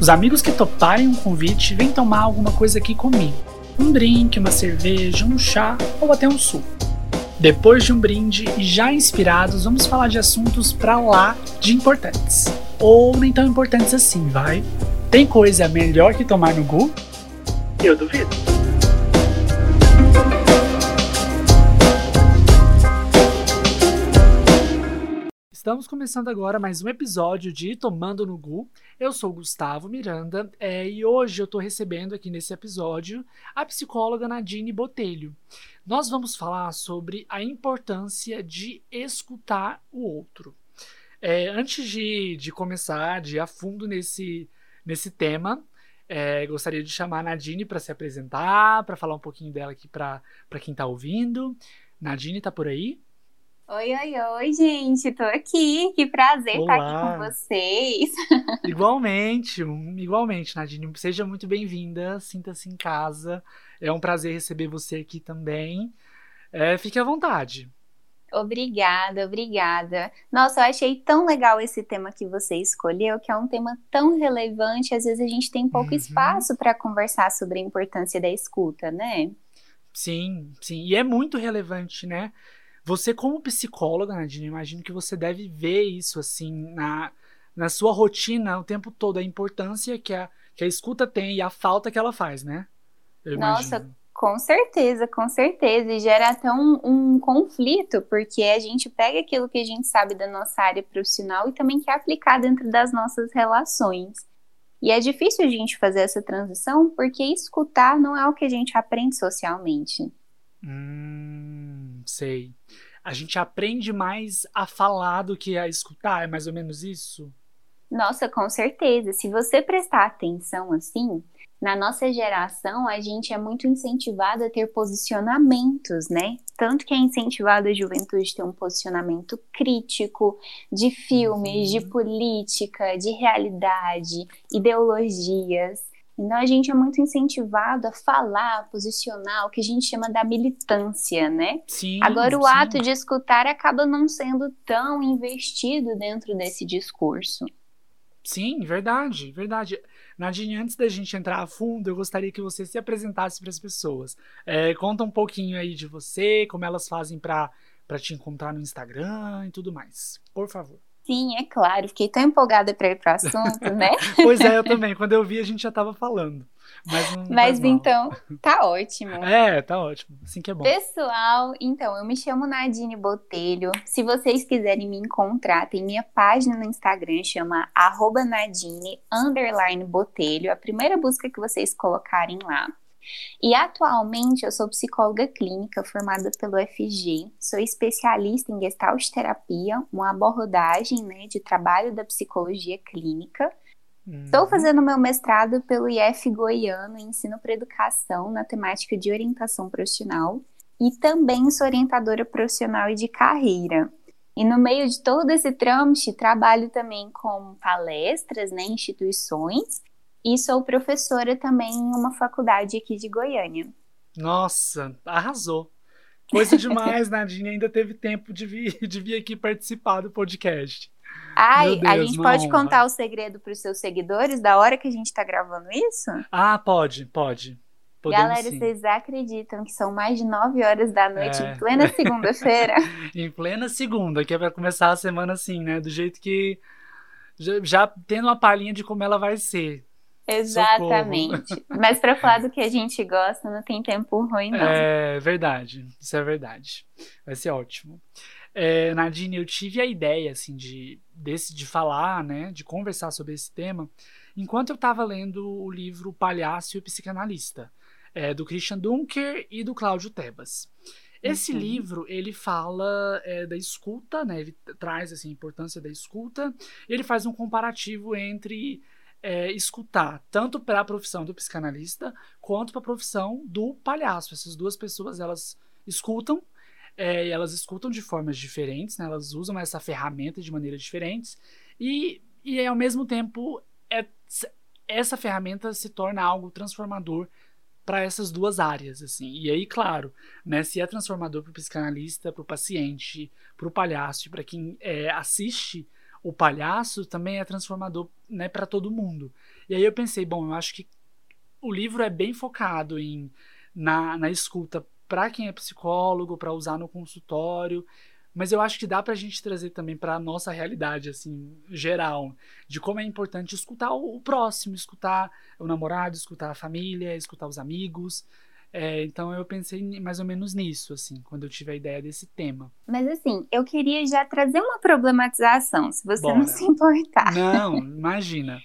Os amigos que toparem um convite vêm tomar alguma coisa aqui comigo. Um drink, uma cerveja, um chá ou até um suco. Depois de um brinde e já inspirados, vamos falar de assuntos pra lá de importantes. Ou nem tão importantes assim, vai? Tem coisa melhor que tomar no Gu? Eu duvido. Estamos começando agora mais um episódio de Tomando no Gu. Eu sou Gustavo Miranda é, e hoje eu estou recebendo aqui nesse episódio a psicóloga Nadine Botelho. Nós vamos falar sobre a importância de escutar o outro. É, antes de, de começar, de ir a fundo nesse, nesse tema, é, gostaria de chamar a Nadine para se apresentar, para falar um pouquinho dela aqui para quem está ouvindo. Nadine, está por aí? Oi, oi, oi, gente, tô aqui. Que prazer estar aqui com vocês. Igualmente, igualmente, Nadine. Seja muito bem-vinda, sinta-se em casa. É um prazer receber você aqui também. É, fique à vontade. Obrigada, obrigada. Nossa, eu achei tão legal esse tema que você escolheu, que é um tema tão relevante. Às vezes a gente tem pouco uhum. espaço para conversar sobre a importância da escuta, né? Sim, sim. E é muito relevante, né? Você, como psicóloga, Nadine, imagino que você deve ver isso assim na, na sua rotina o tempo todo, a importância que a, que a escuta tem e a falta que ela faz, né? Eu Nossa, imagino. com certeza, com certeza. E gera até um, um conflito, porque a gente pega aquilo que a gente sabe da nossa área profissional e também quer aplicar dentro das nossas relações. E é difícil a gente fazer essa transição porque escutar não é o que a gente aprende socialmente. Hum, sei. A gente aprende mais a falar do que a escutar, é mais ou menos isso? Nossa, com certeza. Se você prestar atenção assim, na nossa geração a gente é muito incentivado a ter posicionamentos, né? Tanto que é incentivado a juventude ter um posicionamento crítico de filmes, uhum. de política, de realidade, ideologias. Então a gente é muito incentivado a falar, a posicionar o que a gente chama da militância, né? Sim, Agora o sim. ato de escutar acaba não sendo tão investido dentro desse discurso. Sim, verdade, verdade. Nadine, antes da gente entrar a fundo, eu gostaria que você se apresentasse para as pessoas. É, conta um pouquinho aí de você, como elas fazem para te encontrar no Instagram e tudo mais. Por favor. Sim, é claro. Fiquei tão empolgada para ir para o assunto, né? pois é, eu também. Quando eu vi, a gente já estava falando. Mas, Mas então, tá ótimo. É, tá ótimo. Assim que é bom. Pessoal, então, eu me chamo Nadine Botelho. Se vocês quiserem me encontrar, tem minha página no Instagram, chama Nadine Botelho. A primeira busca que vocês colocarem lá. E atualmente eu sou psicóloga clínica formada pelo FG, sou especialista em gestalt terapia, uma abordagem né, de trabalho da psicologia clínica. Uhum. Estou fazendo meu mestrado pelo IF Goiano em Ensino para Educação na temática de orientação profissional e também sou orientadora profissional e de carreira. E no meio de todo esse trâmite, trabalho também com palestras, né, instituições e sou professora também em uma faculdade aqui de Goiânia. Nossa, arrasou. Coisa demais, Nadine ainda teve tempo de vir, de vir aqui participar do podcast. Ai, Deus, a gente pode honra. contar o segredo para os seus seguidores da hora que a gente está gravando isso? Ah, pode, pode. Podemos, Galera, sim. vocês acreditam que são mais de 9 horas da noite é. em plena segunda-feira? em plena segunda, que é para começar a semana assim, né? Do jeito que. Já, já tendo uma palhinha de como ela vai ser. Exatamente. Mas para falar do que a gente gosta, não tem tempo ruim, não. É verdade, isso é verdade. Vai ser ótimo. É, Nadine, eu tive a ideia, assim, de, desse, de falar, né, de conversar sobre esse tema, enquanto eu estava lendo o livro Palhaço e o Psicanalista, é, do Christian Dunker e do Cláudio Tebas. Esse uhum. livro, ele fala é, da escuta, né, ele traz, assim, a importância da escuta, ele faz um comparativo entre é, escutar tanto para a profissão do psicanalista quanto para a profissão do palhaço. Essas duas pessoas elas escutam é, elas escutam de formas diferentes, né? elas usam essa ferramenta de maneiras diferentes e, e ao mesmo tempo é, essa ferramenta se torna algo transformador para essas duas áreas, assim. E aí, claro, né, se é transformador para o psicanalista, para o paciente, para o palhaço, para quem é, assiste o palhaço também é transformador né, para todo mundo. E aí eu pensei, bom, eu acho que o livro é bem focado em na, na escuta para quem é psicólogo, para usar no consultório, mas eu acho que dá para a gente trazer também para a nossa realidade, assim, geral, de como é importante escutar o próximo, escutar o namorado, escutar a família, escutar os amigos. É, então eu pensei mais ou menos nisso, assim, quando eu tive a ideia desse tema. Mas assim, eu queria já trazer uma problematização, se você Bora. não se importar. Não, imagina.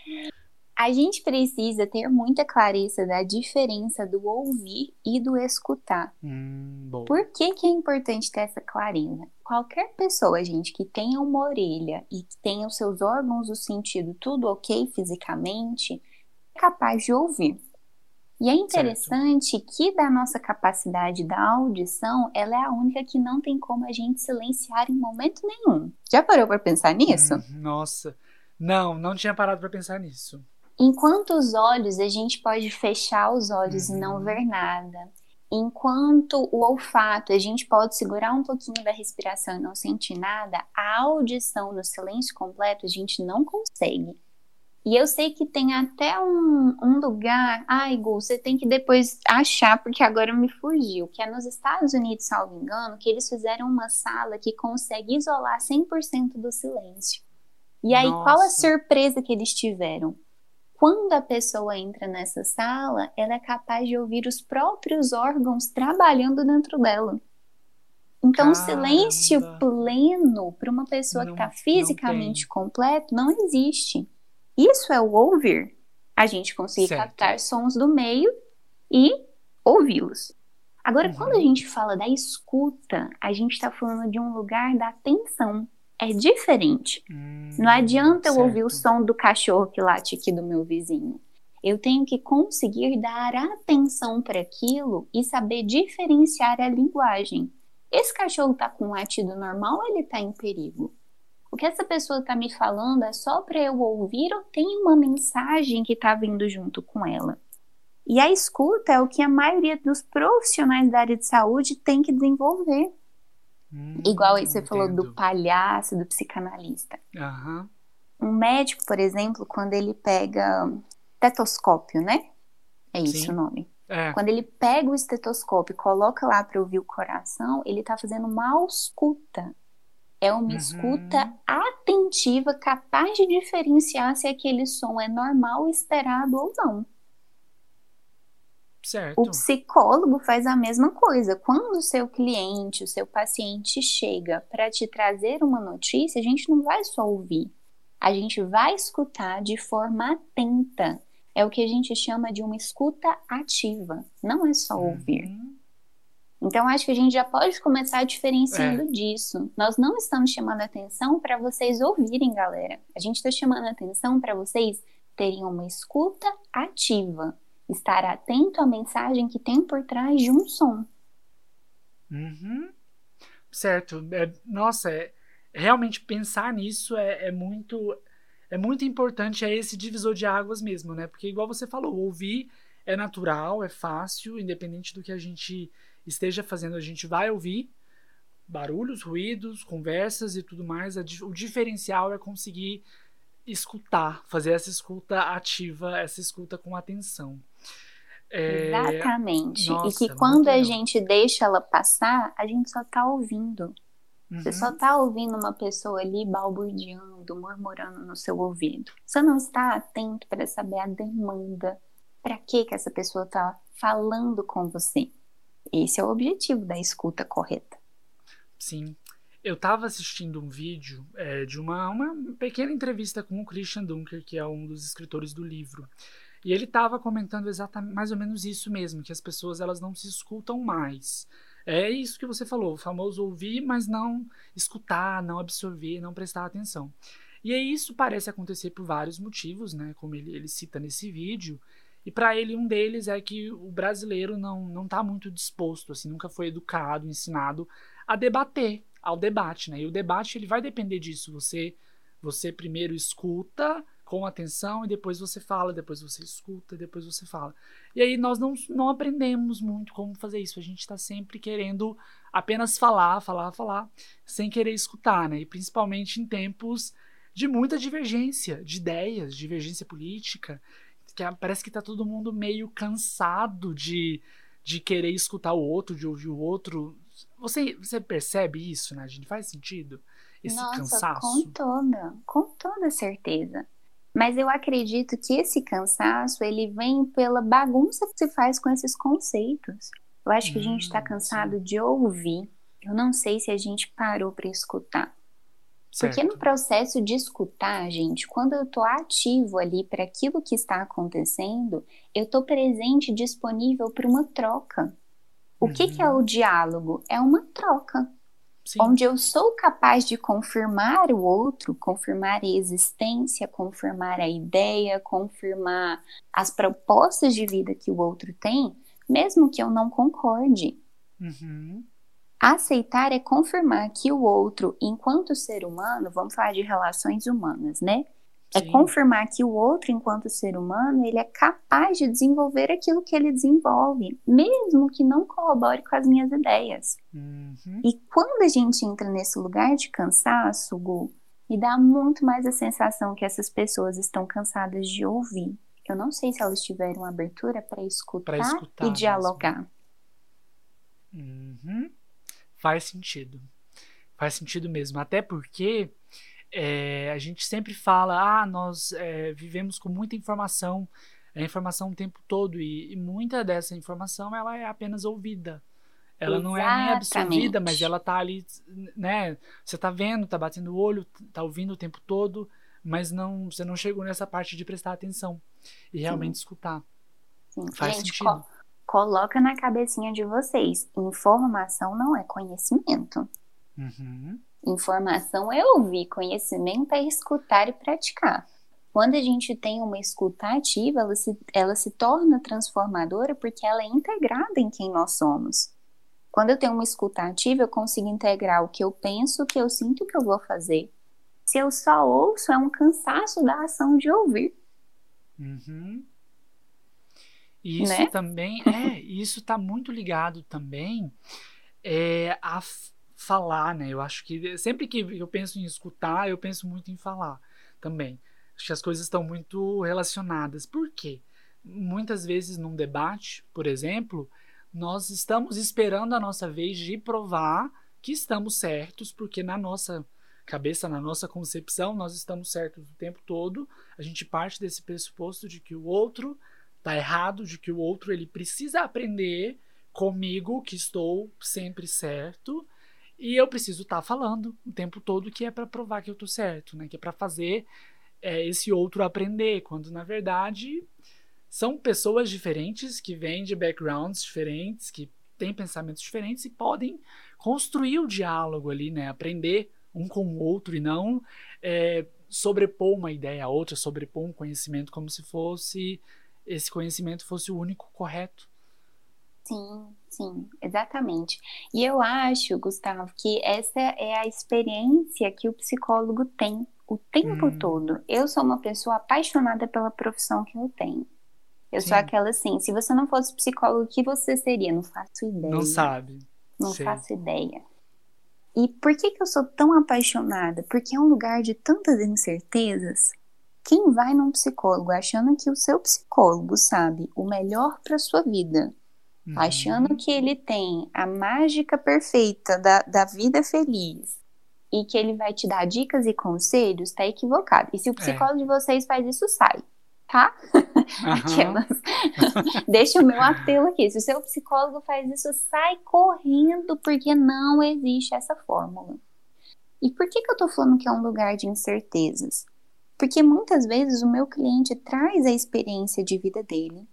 A gente precisa ter muita clareza da diferença do ouvir e do escutar. Hum, Por que, que é importante ter essa clareza? Qualquer pessoa, gente, que tenha uma orelha e que tenha os seus órgãos do sentido tudo ok fisicamente, é capaz de ouvir. E é interessante certo. que da nossa capacidade da audição, ela é a única que não tem como a gente silenciar em momento nenhum. Já parou para pensar nisso? Hum, nossa, não, não tinha parado para pensar nisso. Enquanto os olhos, a gente pode fechar os olhos uhum. e não uhum. ver nada. Enquanto o olfato, a gente pode segurar um pouquinho da respiração e não sentir nada, a audição no silêncio completo a gente não consegue. E eu sei que tem até um, um lugar, ai, Gu, você tem que depois achar, porque agora me fugiu, que é nos Estados Unidos, salvo engano, que eles fizeram uma sala que consegue isolar 100% do silêncio. E aí, Nossa. qual a surpresa que eles tiveram? Quando a pessoa entra nessa sala, ela é capaz de ouvir os próprios órgãos trabalhando dentro dela. Então, o silêncio pleno para uma pessoa não, que está fisicamente completo não existe. Isso é o ouvir. A gente conseguir certo. captar sons do meio e ouvi-los. Agora, uhum. quando a gente fala da escuta, a gente está falando de um lugar da atenção é diferente. Hum, não adianta certo. eu ouvir o som do cachorro que late aqui do meu vizinho. Eu tenho que conseguir dar atenção para aquilo e saber diferenciar a linguagem. Esse cachorro está com um latido normal ou ele está em perigo? O que essa pessoa está me falando é só para eu ouvir ou tem uma mensagem que está vindo junto com ela? E a escuta é o que a maioria dos profissionais da área de saúde tem que desenvolver. Hum, Igual aí você entendo. falou do palhaço, do psicanalista. Uhum. Um médico, por exemplo, quando ele pega estetoscópio, né? É isso Sim. o nome. É. Quando ele pega o estetoscópio e coloca lá para ouvir o coração, ele está fazendo uma escuta. É uma uhum. escuta atentiva, capaz de diferenciar se aquele som é normal, esperado ou não. Certo. O psicólogo faz a mesma coisa. Quando o seu cliente, o seu paciente chega para te trazer uma notícia, a gente não vai só ouvir. A gente vai escutar de forma atenta. É o que a gente chama de uma escuta ativa. Não é só uhum. Então, acho que a gente já pode começar diferenciando é. disso. Nós não estamos chamando atenção para vocês ouvirem, galera. A gente está chamando atenção para vocês terem uma escuta ativa estar atento à mensagem que tem por trás de um som. Uhum. Certo. É, nossa, é, realmente pensar nisso é, é, muito é muito importante, é esse divisor de águas mesmo, né? Porque igual você falou, ouvir é natural, é fácil, independente do que a gente esteja fazendo, a gente vai ouvir barulhos, ruídos, conversas e tudo mais. O diferencial é conseguir escutar, fazer essa escuta ativa, essa escuta com atenção. É... Exatamente. Nossa, e que quando a gente deixa ela passar, a gente só tá ouvindo. Uhum. Você só tá ouvindo uma pessoa ali balbuciando, murmurando no seu ouvido. Você não está atento para saber a demanda. Para que que essa pessoa tá falando com você? Esse é o objetivo da escuta correta. Sim. Eu estava assistindo um vídeo é, de uma, uma pequena entrevista com o Christian Dunker, que é um dos escritores do livro. E ele estava comentando exatamente mais ou menos isso mesmo, que as pessoas elas não se escutam mais. É isso que você falou, o famoso ouvir, mas não escutar, não absorver, não prestar atenção. E isso parece acontecer por vários motivos, né? Como ele, ele cita nesse vídeo. E para ele um deles é que o brasileiro não não está muito disposto, assim, nunca foi educado, ensinado a debater, ao debate, né? E o debate ele vai depender disso. Você você primeiro escuta com atenção e depois você fala, depois você escuta, depois você fala. E aí nós não, não aprendemos muito como fazer isso. A gente está sempre querendo apenas falar, falar, falar, sem querer escutar, né? E principalmente em tempos de muita divergência de ideias, divergência política, que parece que tá todo mundo meio cansado de, de querer escutar o outro, de ouvir o outro. Você, você percebe isso, né, gente? Faz sentido? Esse Nossa, cansaço? com toda, com toda certeza. Mas eu acredito que esse cansaço, ele vem pela bagunça que se faz com esses conceitos. Eu acho que a gente está Hum, cansado de ouvir. Eu não sei se a gente parou para escutar. Porque Certo. no processo de escutar, gente, quando eu tô ativo ali para aquilo que está acontecendo, eu tô presente e disponível para uma troca. O que, que é o diálogo? É uma troca, Sim. onde eu sou capaz de confirmar o outro, confirmar a existência, confirmar a ideia, confirmar as propostas de vida que o outro tem, mesmo que eu não concorde. Uhum. Aceitar é confirmar que o outro, enquanto ser humano, vamos falar de relações humanas, né? É Sim. confirmar que o outro, enquanto ser humano, ele é capaz de desenvolver aquilo que ele desenvolve, mesmo que não corrobore com as minhas ideias. Uhum. E quando a gente entra nesse lugar de cansaço, Gu, me dá muito mais a sensação que essas pessoas estão cansadas de ouvir. Eu não sei se elas tiveram abertura para escutar, escutar e dialogar. Uhum. Faz sentido. Faz sentido mesmo. Até porque é, a gente sempre fala, ah, nós é, vivemos com muita informação, é informação o tempo todo, e, e muita dessa informação ela é apenas ouvida. Ela não é nem absorvida, Exatamente. mas ela tá ali, né? Você tá vendo, tá batendo o olho, tá ouvindo o tempo todo, mas não, você não chegou nessa parte de prestar atenção e realmente escutar. Sim. Faz sentido. co- coloca na cabecinha de vocês: informação não é conhecimento. Uhum. Informação é ouvir, conhecimento é escutar e praticar. Quando a gente tem uma escuta ativa, ela se, ela se torna transformadora porque ela é integrada em quem nós somos. Quando eu tenho uma escuta ativa, eu consigo integrar o que eu penso, o que eu sinto, o que eu vou fazer. Se eu só ouço, é um cansaço da ação de ouvir. Uhum. E isso Né? também, é, isso tá muito ligado também é, a falar, né? Eu acho que sempre que eu penso em escutar, eu penso muito em falar também. Acho que as coisas estão muito relacionadas. Por quê? Muitas vezes num debate, por exemplo, nós estamos esperando a nossa vez de provar que estamos certos, porque na nossa cabeça, na nossa concepção, nós estamos certos o tempo todo. A gente parte desse pressuposto de que o outro tá errado, de que o outro ele precisa aprender comigo que estou sempre certo e eu preciso estar falando o tempo todo que é para provar que eu tô certo, né? Que é para fazer é, esse outro aprender, quando na verdade são pessoas diferentes que vêm de backgrounds diferentes, que têm pensamentos diferentes e podem construir o diálogo ali, né? Aprender um com o outro e não é, sobrepor uma ideia a outra, sobrepor um conhecimento como se fosse esse conhecimento fosse o único correto. Sim, sim, exatamente. E eu acho, Gustavo, que essa é a experiência que o psicólogo tem o tempo Hum. todo. Eu sou uma pessoa apaixonada pela profissão que eu tenho. Eu Sim. sou aquela assim, se você não fosse psicólogo, o que você seria? Não faço ideia. Não sabe. Não Sei. faço ideia. E por que, que eu sou tão apaixonada? Porque é um lugar de tantas incertezas. Quem vai num psicólogo achando que o seu psicólogo sabe o melhor para sua vida, Uhum. achando que ele tem a mágica perfeita da, da vida feliz e que ele vai te dar dicas e conselhos, tá equivocado. E se o É. psicólogo de vocês faz isso, sai, tá? Aquelas. Deixa o meu apelo aqui. Se o seu psicólogo faz isso, sai correndo, porque não existe essa fórmula. E por que, que eu tô falando que é um lugar de incertezas? Porque muitas vezes o meu cliente traz a experiência de vida dele,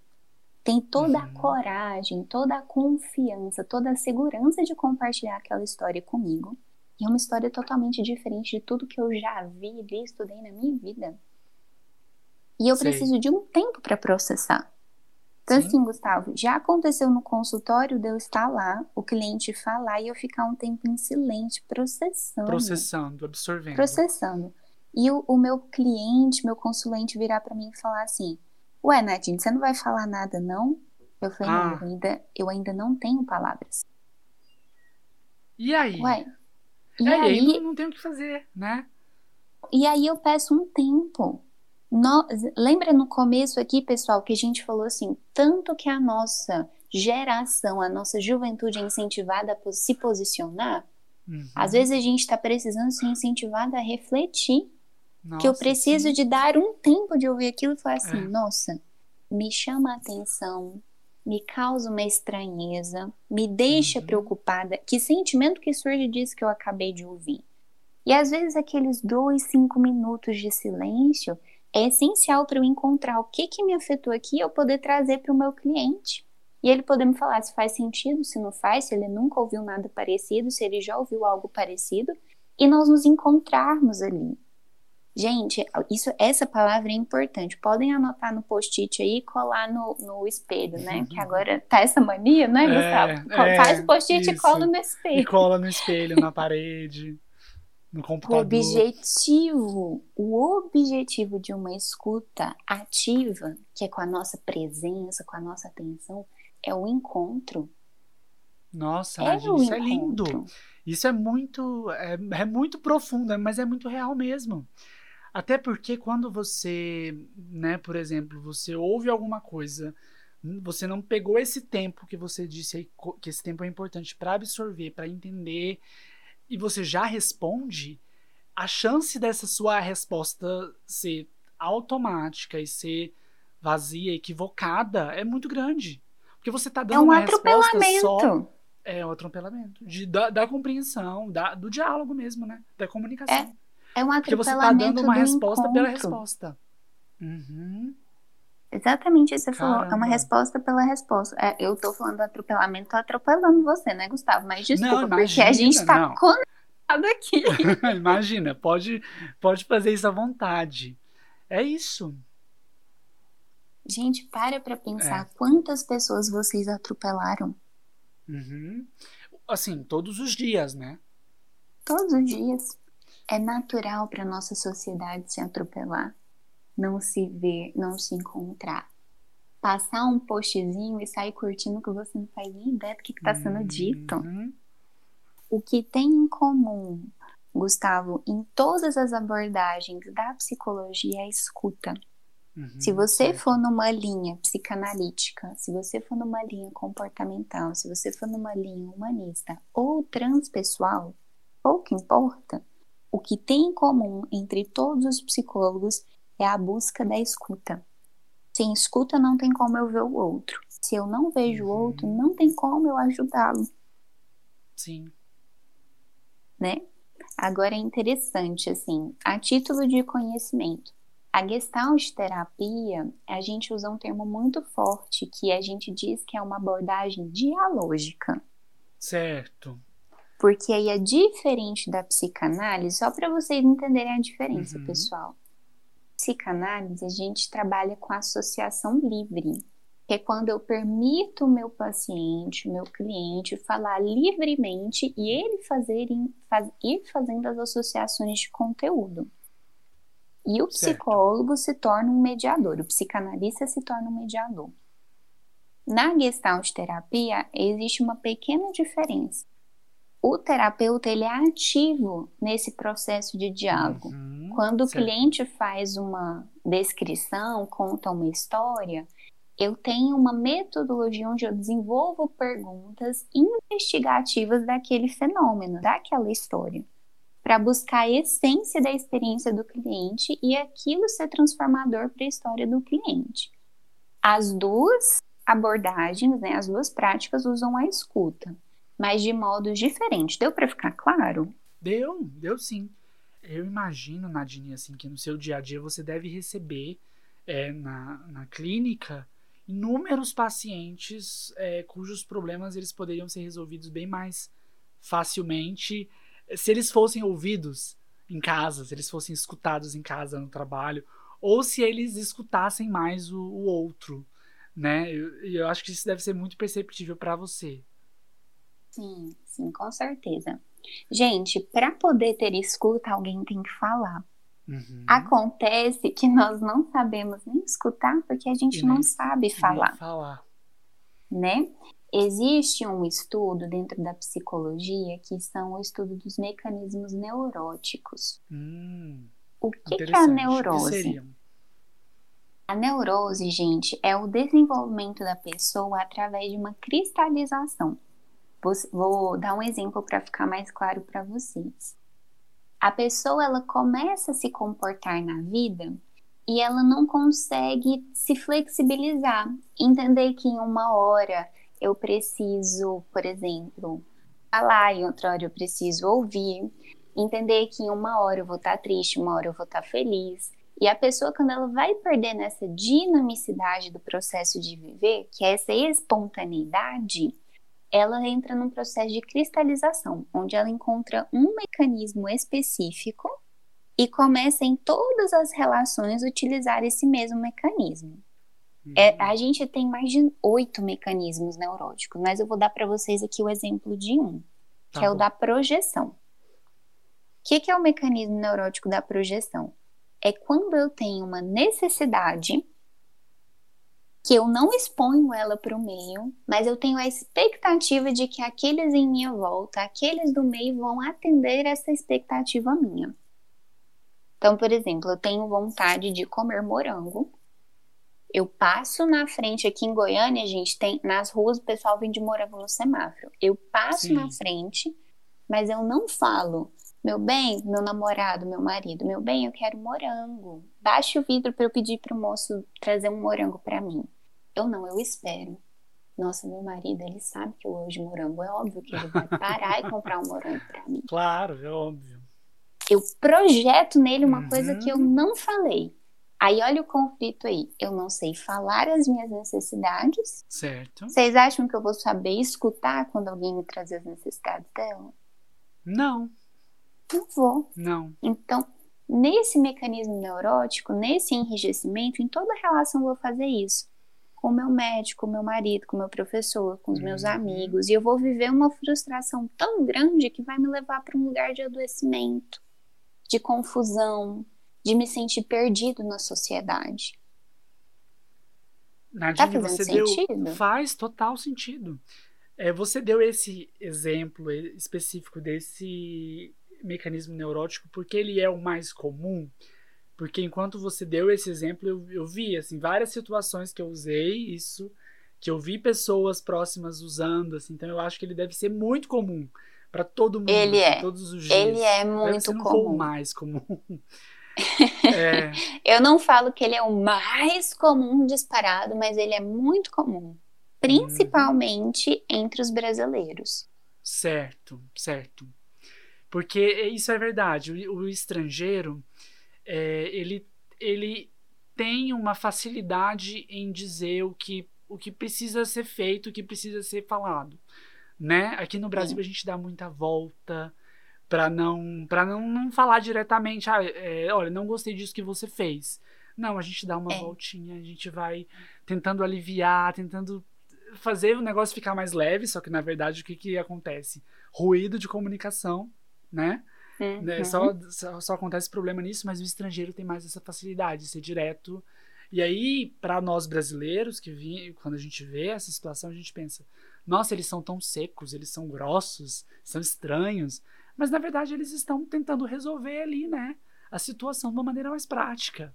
tem toda a Uhum. coragem, toda a confiança, toda a segurança de compartilhar aquela história comigo. E é uma história totalmente diferente de tudo que eu já vi, li e estudei na minha vida. E eu Sei. preciso de um tempo para processar. Então, Sim. assim, Gustavo, já aconteceu no consultório de eu estar lá, o cliente falar e eu ficar um tempo em silêncio, processando. Processando, absorvendo. Processando. E o, o meu cliente, meu consulente, virar para mim e falar assim: Ué, Nadine, você não vai falar nada, não? Eu falei: Ah. Não, eu ainda, eu ainda não tenho palavras. E aí? Ué. E É, aí aí, não, não tem o que fazer, né? E aí eu peço um tempo. No, lembra no começo aqui, pessoal, que a gente falou assim, tanto que a nossa geração, a nossa juventude é incentivada a se posicionar? Uhum. Às vezes a gente está precisando ser incentivada a refletir. Nossa, que eu preciso sim. de dar um tempo de ouvir aquilo e falar assim, é. nossa, me chama a atenção, me causa uma estranheza, me deixa uhum. preocupada. Que sentimento que surge disso que eu acabei de ouvir? E às vezes aqueles dois, cinco minutos de silêncio é essencial para eu encontrar o que, que me afetou aqui e eu poder trazer para o meu cliente. E ele poder me falar se faz sentido, se não faz, se ele nunca ouviu nada parecido, se ele já ouviu algo parecido, e nós nos encontrarmos ali. Gente, isso, essa palavra é importante. Podem anotar no post-it aí e colar no, no espelho, né? Que agora tá essa mania, né, é, Gustavo? É, Faz o post-it e cola no espelho. E cola no espelho, na parede, no computador. O objetivo, o objetivo de uma escuta ativa, que é com a nossa presença, com a nossa atenção, é o encontro. Nossa, é isso encontro. é lindo. Isso é muito, é, é muito profundo, mas é muito real mesmo. Até porque quando você, né, por exemplo, você ouve alguma coisa, você não pegou esse tempo que você disse aí, que esse tempo é importante para absorver, para entender, e você já responde, a chance dessa sua resposta ser automática e ser vazia, equivocada, é muito grande. Porque você tá dando é um uma resposta só. É um atropelamento. De, da, da compreensão, da, do diálogo mesmo, né? Da comunicação. É. É um atropelamento Porque você está dando uma resposta encontro. pela resposta. Uhum. Exatamente isso que você Caramba. falou. É uma resposta pela resposta. É, eu tô falando do atropelamento, tô atropelando você, né, Gustavo? Mas desculpa, não, imagina, porque a gente tá não. conectado aqui. imagina, pode, pode fazer isso à vontade. É isso. Gente, para pra pensar é. quantas pessoas vocês atropelaram. Uhum. Assim, todos os dias, né? Todos os dias. É natural para nossa sociedade se atropelar, não se ver, não se encontrar. Passar um postzinho e sair curtindo que você não faz nem ideia do que está sendo uhum. dito. O que tem em comum, Gustavo, em todas as abordagens da psicologia é a escuta. Uhum, se você certo. for numa linha psicanalítica, se você for numa linha comportamental, se você for numa linha humanista ou transpessoal, pouco importa, o que tem em comum entre todos os psicólogos é a busca da escuta. Sem escuta, não tem como eu ver o outro. Se eu não vejo o uhum. outro, não tem como eu ajudá-lo. Sim. Né? Agora é interessante, assim, a título de conhecimento. A gestalt terapia, a gente usa um termo muito forte que a gente diz que é uma abordagem dialógica. Certo. Porque aí é diferente da psicanálise, só para vocês entenderem a diferença, uhum. pessoal. Psicanálise, a gente trabalha com associação livre, que é quando eu permito o meu paciente, o meu cliente, falar livremente e ele fazer, faz, ir fazendo as associações de conteúdo. E o psicólogo certo. se torna um mediador, o psicanalista se torna um mediador. Na gestalt terapia, existe uma pequena diferença o terapeuta ele é ativo nesse processo de diálogo. Uhum, Quando certo. o cliente faz uma descrição, conta uma história, eu tenho uma metodologia onde eu desenvolvo perguntas investigativas daquele fenômeno, daquela história, para buscar a essência da experiência do cliente e aquilo ser transformador para a história do cliente. As duas abordagens, né, as duas práticas usam a escuta mas de modos diferentes. Deu para ficar claro? Deu, deu sim. Eu imagino, Nadine, assim, que no seu dia a dia você deve receber é, na, na clínica inúmeros pacientes é, cujos problemas eles poderiam ser resolvidos bem mais facilmente se eles fossem ouvidos em casa, se eles fossem escutados em casa, no trabalho, ou se eles escutassem mais o, o outro, né? Eu, eu acho que isso deve ser muito perceptível para você. Sim, sim, com certeza. Gente, para poder ter escuta, alguém tem que falar. Uhum. Acontece que nós não sabemos nem escutar porque a gente não sabe falar. falar. Né? Existe um estudo dentro da psicologia que são o estudo dos mecanismos neuróticos. Hum. O que, que é a neurose? A neurose, gente, é o desenvolvimento da pessoa através de uma cristalização. Vou, dar um exemplo para ficar mais claro para vocês. A pessoa ela começa a se comportar na vida e ela não consegue se flexibilizar, entender que em uma hora eu preciso, por exemplo, falar, em outra hora eu preciso ouvir, entender que em uma hora eu vou estar tá triste, uma hora eu vou estar tá feliz. E a pessoa, quando ela vai perder nessa dinamicidade do processo de viver, que é essa espontaneidade, ela entra num processo de cristalização, onde ela encontra um mecanismo específico e começa em todas as relações utilizar esse mesmo mecanismo. Uhum. É, a gente tem mais de oito mecanismos neuróticos, mas eu vou dar para vocês aqui o exemplo de um, tá que é o da projeção. O que, que é o mecanismo neurótico da projeção? É quando eu tenho uma necessidade que eu não exponho ela para o meio, mas eu tenho a expectativa de que aqueles em minha volta, aqueles do meio, vão atender essa expectativa minha. Então, por exemplo, eu tenho vontade de comer morango, eu passo na frente aqui em Goiânia, a gente tem nas ruas o pessoal vende morango no semáforo. Eu passo Sim. na frente, mas eu não falo, meu bem, meu namorado, meu marido, meu bem, eu quero morango. Baixe o vidro para eu pedir para o moço trazer um morango para mim. Eu não, eu espero. Nossa, meu marido, ele sabe que eu de morango. É óbvio que ele vai parar e comprar um morango para mim. Claro, é óbvio. Eu projeto nele uma uhum. coisa que eu uhum. não falei. Aí olha o conflito aí. Eu não sei falar as minhas necessidades. Certo. Vocês acham que eu vou saber escutar quando alguém me trazer as necessidades dela? Não. Não vou. Não. Então, nesse mecanismo neurótico, nesse enrijecimento, em toda relação eu vou fazer isso. Com o meu médico, com o meu marido, com o meu professor, com os uhum. meus amigos. E eu vou viver uma frustração tão grande que vai me levar para um lugar de adoecimento, de confusão, de me sentir perdido na sociedade. Nadine, tá você sentido? deu faz total sentido. É, você deu esse exemplo específico desse mecanismo neurótico porque ele é o mais comum. Porque enquanto você deu esse exemplo, eu, eu vi assim várias situações que eu usei isso, que eu vi pessoas próximas usando, assim. Então eu acho que ele deve ser muito comum para todo mundo, ele assim, é. todos os dias. Ele é muito comum. mais comum. É. Eu não falo que ele é o mais comum disparado, mas ele é muito comum, principalmente hum. entre os brasileiros. Certo, certo. Porque isso é verdade. O, o estrangeiro, é, ele, ele tem uma facilidade em dizer o que, o que precisa ser feito, o que precisa ser falado. Né? Aqui no Brasil a gente dá muita volta, para não para não, não falar diretamente, ah, é, olha, não gostei disso que você fez. Não, a gente dá uma é. voltinha, a gente vai tentando aliviar, tentando fazer o negócio ficar mais leve, só que na verdade o que, que acontece? Ruído de comunicação, né? Uhum. né? Só, só, só, acontece problema nisso, mas o estrangeiro tem mais essa facilidade de ser direto. E aí, para nós brasileiros, que vi, quando a gente vê essa situação, a gente pensa: nossa, eles são tão secos, eles são grossos, são estranhos. Mas na verdade eles estão tentando resolver ali, né, a situação de uma maneira mais prática.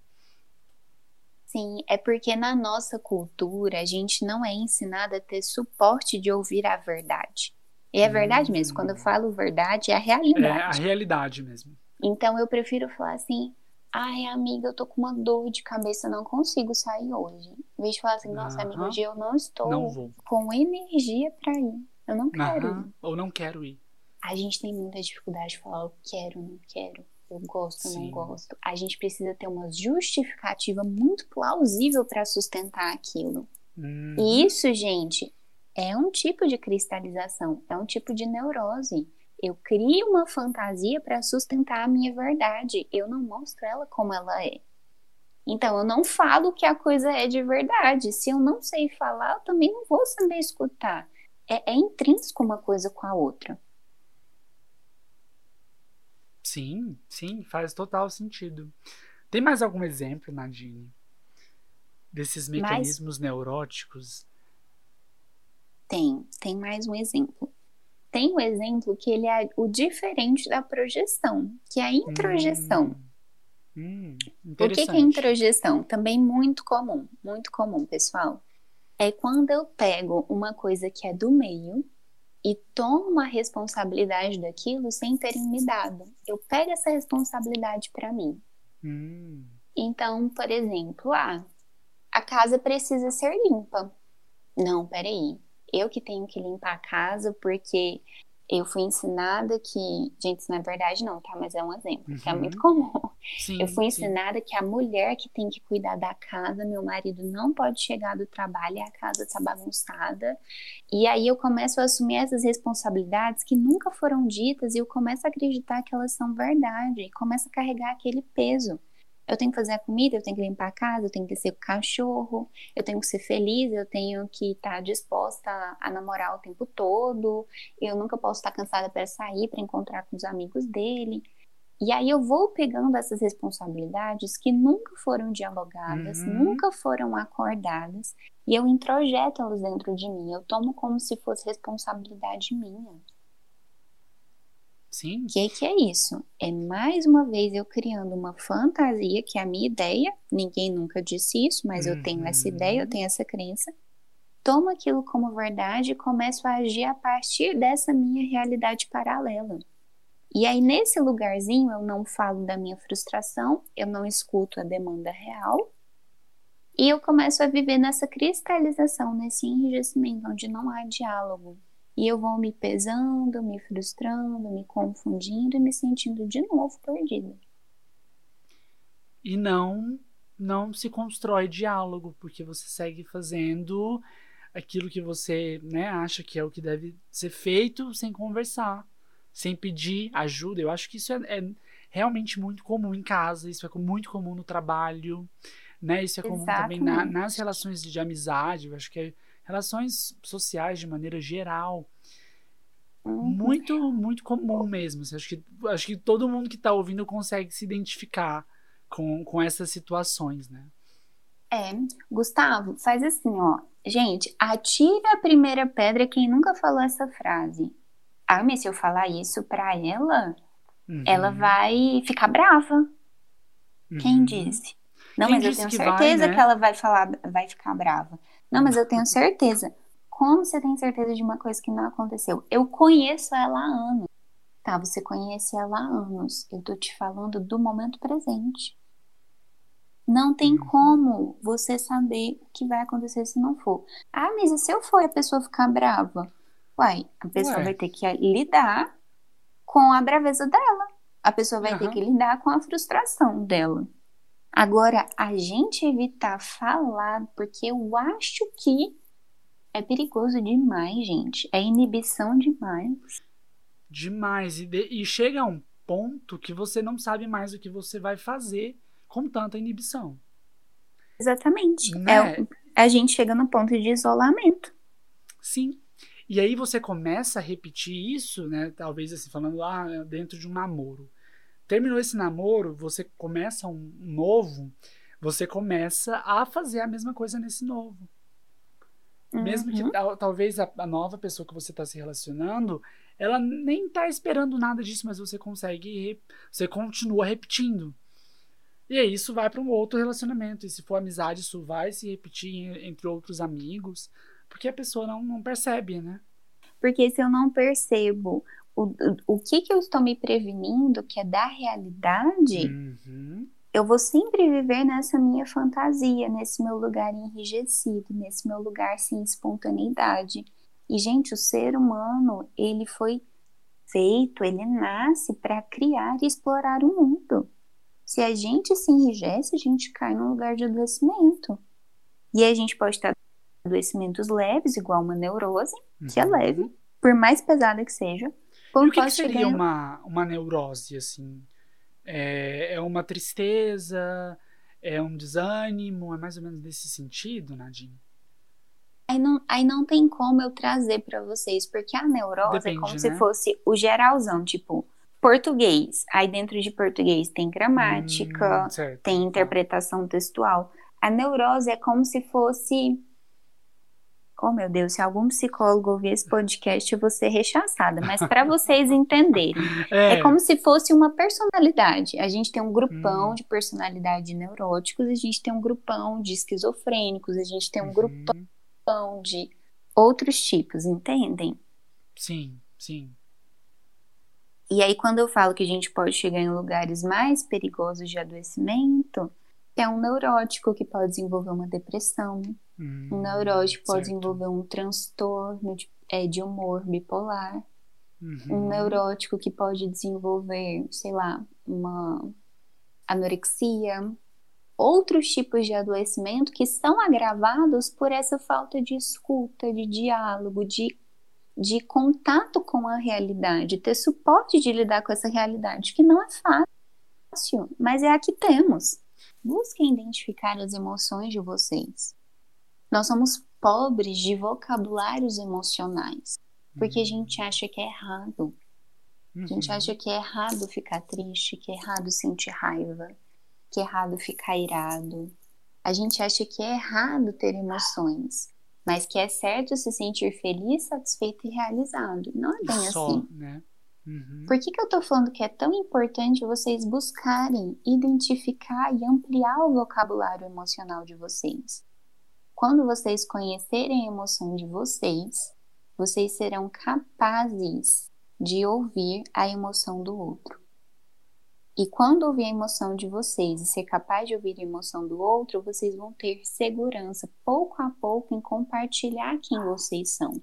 Sim, é porque na nossa cultura a gente não é ensinado a ter suporte de ouvir a verdade. E é verdade hum. mesmo, quando eu hum. falo verdade, é a realidade. É a realidade mesmo. Então eu prefiro falar assim: ai, amiga, eu tô com uma dor de cabeça, não consigo sair hoje. Em vez de falar assim: nossa, amiga, hoje eu não estou não com energia para ir. Eu não quero ir. Ou não quero ir a gente tem muita dificuldade de falar eu quero, não quero, eu gosto, Sim. não gosto. A gente precisa ter uma justificativa muito plausível para sustentar aquilo. Uhum. E isso, gente, é um tipo de cristalização, é um tipo de neurose. Eu crio uma fantasia para sustentar a minha verdade. Eu não mostro ela como ela é. Então, eu não falo que a coisa é de verdade. Se eu não sei falar, eu também não vou saber escutar. É, é intrínseco uma coisa com a outra. Sim, sim, faz total sentido. Tem mais algum exemplo, Nadine, desses mecanismos neuróticos? Tem, tem mais um exemplo. Tem o um exemplo que ele é o diferente da projeção, que é a introjeção. Hum. Hum, o que, que é introjeição? Também muito comum, muito comum, pessoal. É quando eu pego uma coisa que é do meio e tomo a responsabilidade daquilo sem terem me dado. Eu pego essa responsabilidade para mim. Hum. Então, por exemplo, ah, a casa precisa ser limpa. Não, peraí. Eu que tenho que limpar a casa porque eu fui ensinada que, gente, isso não é verdade não, tá? Mas é um exemplo, uhum. que é muito comum. Sim, eu fui ensinada sim. que a mulher que tem que cuidar da casa, meu marido não pode chegar do trabalho e a casa tá bagunçada. E aí eu começo a assumir essas responsabilidades que nunca foram ditas e eu começo a acreditar que elas são verdade e começo a carregar aquele peso. Eu tenho que fazer a comida, eu tenho que limpar a casa, eu tenho que ser o cachorro, eu tenho que ser feliz, eu tenho que estar tá disposta a, namorar o tempo todo, eu nunca posso estar cansada para sair, para encontrar com os amigos dele. E aí eu vou pegando essas responsabilidades que nunca foram dialogadas, uhum. nunca foram acordadas, e eu introjeto elas dentro de mim. Eu tomo como se fosse responsabilidade minha. Sim. O que, que é isso? É mais uma vez eu criando uma fantasia, que é a minha ideia, ninguém nunca disse isso, mas uhum. eu tenho essa ideia, eu uhum. tenho essa crença. Tomo aquilo como verdade e começo a agir a partir dessa minha realidade paralela. E aí, nesse lugarzinho, eu não falo da minha frustração, eu não escuto a demanda real, e eu começo a viver nessa cristalização, nesse enrijecimento, onde não há diálogo, e eu vou me pesando, me frustrando, me confundindo e me sentindo de novo perdida. E não não se constrói diálogo, porque você segue fazendo aquilo que você né, acha que é o que deve ser feito sem conversar, sem pedir ajuda. Eu acho que isso é, é realmente muito comum em casa, isso é muito comum no trabalho, né? Isso é comum Exatamente. também na, nas relações de, de amizade. Eu acho que é relações sociais de maneira geral. Uhum. Muito, muito comum mesmo. Assim, acho, que, acho que todo mundo que está ouvindo consegue se identificar com, com essas situações, né? É, Gustavo, faz assim, ó. Gente, atire a primeira pedra quem nunca falou essa frase. Ah, mas se eu falar isso pra ela, uhum. ela vai ficar brava. Uhum. Quem disse? Não, quem mas eu tenho certeza vai, né? que ela vai falar, vai ficar brava. Não, mas eu tenho certeza. Como você tem certeza de uma coisa que não aconteceu? Eu conheço ela há anos. Tá, você conhece ela há anos. Eu tô te falando do momento presente. Não tem uhum. como você saber o que vai acontecer se não for. Ah, mas e se eu for e a pessoa ficar brava? Uai, a pessoa Ué. vai ter que lidar com a braveza dela. A pessoa vai uhum. ter que lidar com a frustração dela. Agora, a gente evitar falar, porque eu acho que é perigoso demais, gente. É inibição demais. Demais. E, de, e chega a um ponto que você não sabe mais o que você vai fazer com tanta inibição. Exatamente. Né? É, a gente chega no ponto de isolamento. Sim. E aí você começa a repetir isso, né? Talvez assim, falando lá ah, dentro de um namoro. Terminou esse namoro, você começa um novo, você começa a fazer a mesma coisa nesse novo. Uhum. Mesmo que uhum. talvez a, a, nova pessoa que você está se relacionando, ela nem está esperando nada disso, mas você consegue, você continua repetindo. E aí isso vai para um outro relacionamento. E se for amizade, isso vai se repetir entre outros amigos, porque a pessoa não, não percebe, né? Porque se eu não percebo o, o que, que eu estou me prevenindo, que é da realidade, uhum. eu vou sempre viver nessa minha fantasia, nesse meu lugar enrijecido, nesse meu lugar sem espontaneidade. E, gente, o ser humano, ele foi feito, ele nasce para criar e explorar o mundo. Se a gente se enrijece, a gente cai num lugar de adoecimento. E a gente pode estar adoecimentos leves, igual uma neurose, uhum. que é uhum. leve, por mais pesada que seja, como o que, que seria uma, uma neurose, assim? É, é uma tristeza? É um desânimo? É mais ou menos nesse sentido, Nadine? Aí não, aí não tem como eu trazer para vocês, porque a neurose Depende, é como né? se fosse o geralzão, tipo, português. Aí dentro de português tem gramática, hum, tem interpretação textual. A neurose é como se fosse Oh, meu Deus, se algum psicólogo ouvir esse podcast, eu vou ser rechaçada. Mas para vocês entenderem, é. é. como se fosse uma personalidade. A gente tem um grupão hum. de personalidade neuróticos, a gente tem um grupão de esquizofrênicos, a gente tem um uhum. grupão de outros tipos, entendem? Sim, sim. E aí, quando eu falo que a gente pode chegar em lugares mais perigosos de adoecimento, é um neurótico que pode desenvolver uma depressão, hum, um neurótico pode certo. desenvolver um transtorno de, é, de humor bipolar, uhum. um neurótico que pode desenvolver, sei lá, uma anorexia, outros tipos de adoecimento que são agravados por essa falta de escuta, de diálogo, de de contato com a realidade, ter suporte de lidar com essa realidade, que não é fácil, mas é a que temos. Busquem identificar as emoções de vocês. Nós somos pobres de vocabulários emocionais, porque a gente acha que é errado. A gente uhum. acha que é errado ficar triste, que é errado sentir raiva, que é errado ficar irado. A gente acha que é errado ter emoções mas que é certo se sentir feliz, satisfeito e realizado. Não é bem Só, assim. Né? Uhum. Por que, que eu tô falando que é tão importante vocês buscarem identificar e ampliar o vocabulário emocional de vocês? Quando vocês conhecerem a emoção de vocês, vocês serão capazes de ouvir a emoção do outro. E quando ouvir a emoção de vocês e ser capaz de ouvir a emoção do outro, vocês vão ter segurança pouco a pouco em compartilhar quem vocês são.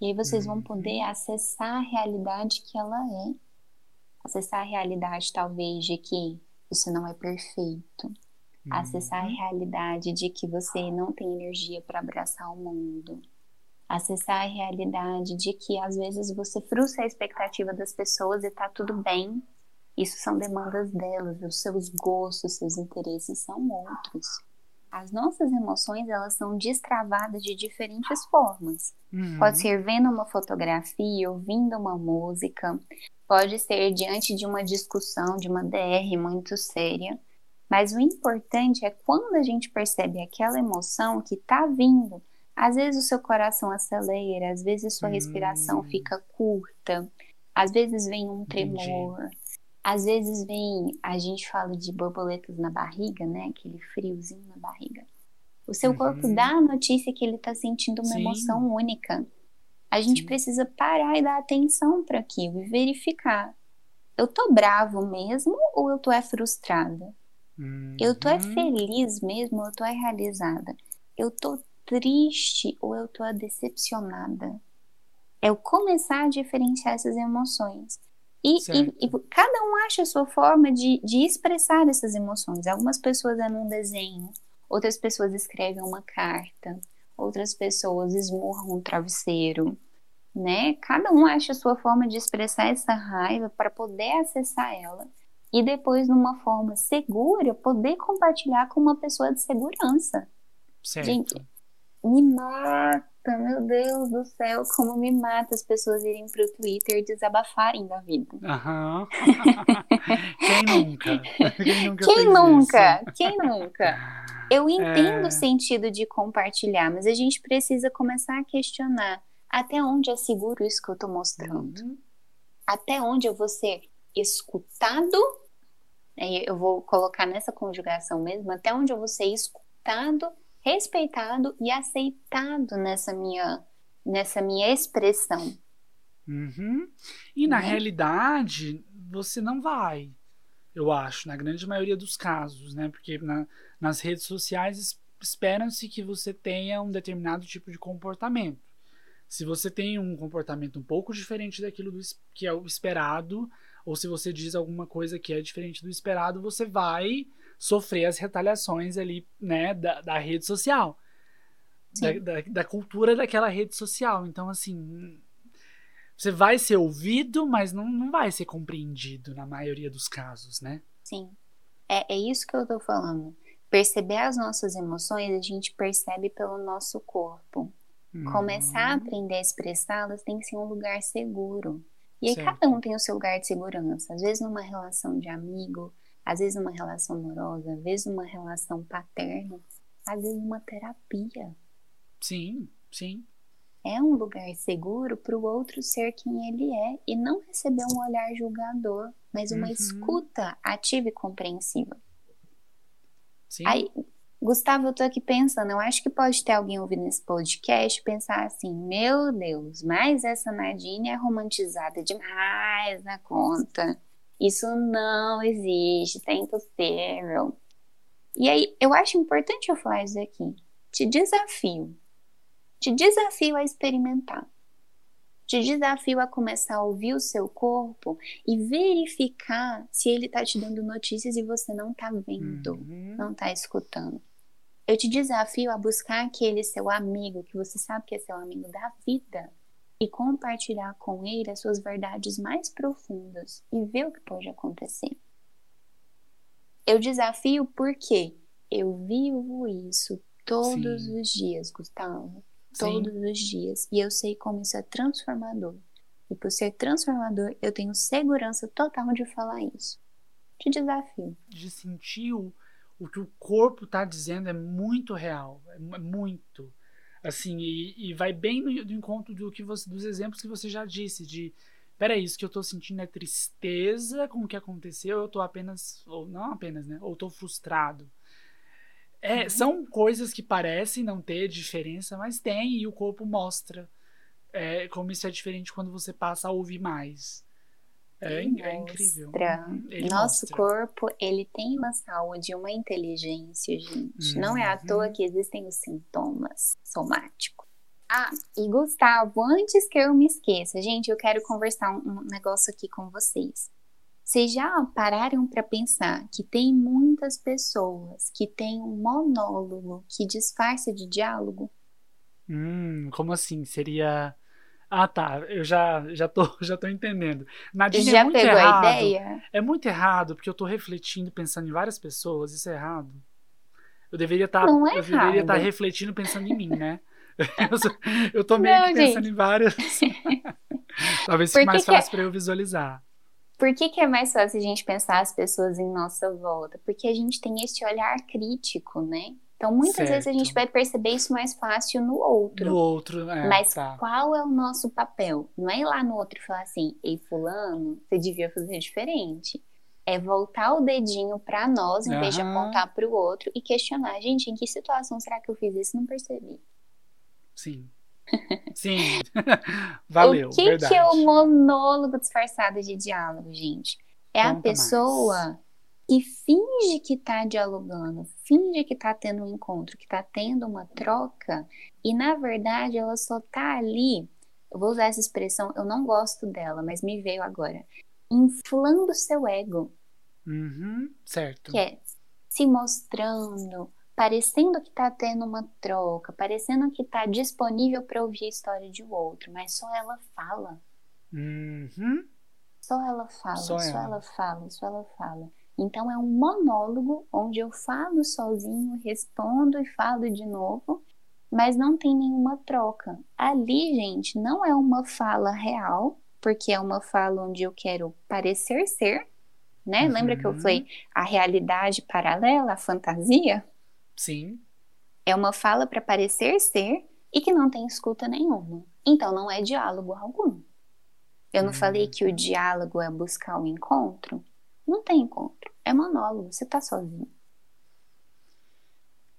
E aí vocês vão poder uhum. acessar a realidade que ela é. Acessar a realidade, talvez, de que você não é perfeito. Acessar a uhum. realidade de que você não tem energia para abraçar o mundo. Acessar a realidade de que às vezes você frustra a expectativa das pessoas e tá tudo bem isso são demandas delas, os seus gostos, seus interesses são outros. As nossas emoções, elas são destravadas de diferentes formas. Uhum. Pode ser vendo uma fotografia, ouvindo uma música, pode ser diante de uma discussão, de uma DR muito séria. Mas o importante é quando a gente percebe aquela emoção que está vindo. Às vezes o seu coração acelera, às vezes sua respiração uhum. fica curta, às vezes vem um tremor. Entendi às vezes vem, a gente fala de borboletas na barriga, né? Aquele friozinho na barriga. O seu corpo uhum. dá a notícia que ele está sentindo uma Sim. emoção única. A gente Sim. precisa parar e dar atenção para aquilo e verificar. Eu tô bravo mesmo ou eu tô é frustrada? Uhum. Eu tô é uhum. feliz mesmo ou eu tô é realizada? Eu tô triste ou eu tô é decepcionada? É eu começar a diferenciar essas emoções. E, e, e, cada um acha a sua forma de, de expressar essas emoções. Algumas pessoas é num desenho, outras pessoas escrevem uma carta, outras pessoas esmurram um travesseiro, né? Cada um acha a sua forma de expressar essa raiva para poder acessar ela e depois, numa forma segura, poder compartilhar com uma pessoa de segurança. Certo. Gente, me mata meu Deus do céu, como me mata as pessoas irem pro Twitter e desabafarem da vida. Aham. Quem nunca? Quem nunca? Quem nunca? Quem nunca? Eu entendo é... o sentido de compartilhar, mas a gente precisa começar a questionar até onde é seguro isso que eu tô mostrando. Uhum. Até onde eu vou ser escutado, eu vou colocar nessa conjugação mesmo, até onde eu vou ser escutado respeitado e aceitado nessa minha, nessa minha expressão. Uhum. E na né? realidade, você não vai, eu acho, na grande maioria dos casos, né? Porque na, nas redes sociais esperam-se que você tenha um determinado tipo de comportamento. Se você tem um comportamento um pouco diferente daquilo do, que é o esperado, ou se você diz alguma coisa que é diferente do esperado, você vai sofrer as retaliações ali, né, da, da rede social. Da, da, da, cultura daquela rede social. Então, assim, você vai ser ouvido, mas não, não vai ser compreendido na maioria dos casos, né? Sim. É, é isso que eu tô falando. Perceber as nossas emoções, a gente percebe pelo nosso corpo. Começar a uhum. aprender a expressá-las tem que ser um lugar seguro. E aí cada um tem o seu lugar de segurança. Às vezes numa relação de amigo, às vezes numa relação amorosa, às vezes numa relação paterna, às vezes numa terapia. Sim. Sim. É um lugar seguro para o outro ser quem ele é e não receber um olhar julgador, mas uma Uhum. escuta ativa e compreensiva. Sim. Aí, Gustavo, eu tô aqui pensando, eu acho que pode ter alguém ouvindo esse podcast pensar assim, meu Deus, mas essa Nadine é romantizada demais na conta. Isso não existe, tá impossível. E aí, eu acho importante eu falar isso aqui. Te desafio. Te desafio a experimentar. Te desafio a começar a ouvir o seu corpo e verificar se ele tá te dando notícias e você não tá vendo Uhum. não tá escutando. Eu te desafio a buscar aquele seu amigo que você sabe que é seu amigo da vida e compartilhar com ele as suas verdades mais profundas e ver o que pode acontecer. Eu desafio porque eu vivo isso todos Sim. os dias, Gustavo. Sim. Todos os dias. E eu sei como isso é transformador. E por ser transformador, eu tenho segurança total de falar isso. Te desafio. de sentir o, o que o corpo tá dizendo é muito real, é é muito. Assim, e, e vai bem no, no encontro do que você, dos exemplos que você já disse, de peraí, isso que eu tô sentindo é tristeza com o que aconteceu, eu tô apenas, ou não apenas, né? Ou tô frustrado. É, Uhum. São coisas que parecem não ter diferença, mas tem, e o corpo mostra é, como isso é diferente quando você passa a ouvir mais. É, in- é incrível. Uhum, ele Nosso mostra. corpo, ele tem uma saúde, uma inteligência, gente. Não é à Uhum. toa que existem os sintomas somáticos. Ah, e Gustavo, antes que eu me esqueça, gente, eu quero conversar um, um negócio aqui com vocês. Vocês já pararam para pensar que tem muitas pessoas que têm um monólogo que disfarça de diálogo? Hum, como assim? Seria. Ah, tá. Eu já, já, tô, já tô entendendo. Nadine é já muito pegou errado. a ideia? É muito errado, porque eu tô refletindo, pensando em várias pessoas. Isso é errado. Eu deveria estar. Não é estar errado. refletindo pensando em mim, né? Eu, sou- eu tô meio Não, que pensando gente. em várias. Talvez fique que mais é- fácil pra eu visualizar. Por que, que é mais fácil a gente pensar as pessoas em nossa volta? Porque a gente tem esse olhar crítico, né? Então, muitas vezes a gente Certo. vai perceber isso mais fácil no outro. No outro, é, Mas tá. qual é o nosso papel? Não é ir lá no outro e falar assim, ei, fulano, você devia fazer diferente. É voltar o dedinho pra nós, em vez de apontar pro outro e questionar, gente, em que situação será que eu fiz isso? Não percebi. Sim. Sim. Valeu. o que, verdade. que é o monólogo disfarçado de diálogo, gente? É a Conta pessoa que finge que tá dialogando, finge que tá tendo um encontro, que tá tendo uma troca, e na verdade ela só tá ali. Eu vou usar essa expressão, eu não gosto dela, mas me veio agora. Inflando seu ego, Uhum, certo. que é se mostrando, parecendo que tá tendo uma troca, parecendo que tá disponível para ouvir a história de outro, mas só ela fala. Uhum. Só ela fala, Só só, ela. ela. fala, só ela fala. Então é um monólogo onde eu falo sozinho, respondo e falo de novo, mas não tem nenhuma troca. Ali, gente, não é uma fala real, porque é uma fala onde eu quero parecer ser, né? Lembra que eu Uhum. falei a realidade paralela, a fantasia? Sim. É uma fala para parecer ser e que não tem escuta nenhuma. Então não é diálogo algum. Eu não Hum. falei que o diálogo é buscar o encontro? Não tem encontro. É monólogo, você tá sozinho.